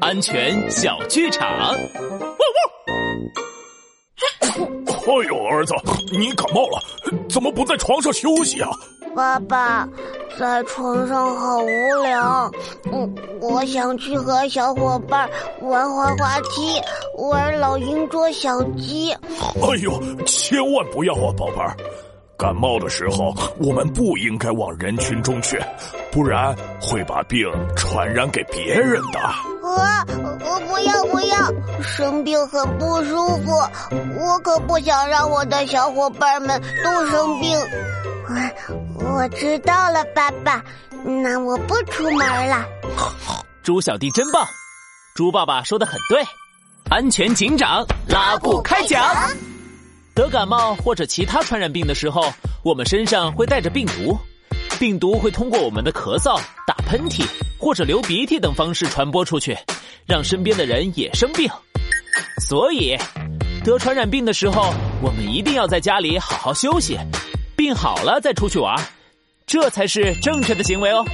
安全小剧场。哎呦，儿子，你感冒了，怎么不在床上休息啊？爸爸，在床上好无聊。嗯，我想去和小伙伴玩滑滑梯，玩老鹰捉小鸡。哎呦，千万不要啊，宝贝儿！感冒的时候，我们不应该往人群中去，不然会把病传染给别人的。啊，我不要不要，生病很不舒服，我可不想让我的小伙伴们都生病。我我知道了，爸爸，那我不出门了。猪小弟真棒，猪爸爸说的很对。安全警长拉布开讲。得感冒或者其他传染病的时候，我们身上会带着病毒，病毒会通过我们的咳嗽、打喷嚏或者流鼻涕等方式传播出去，让身边的人也生病。所以，得传染病的时候，我们一定要在家里好好休息，病好了再出去玩，这才是正确的行为哦。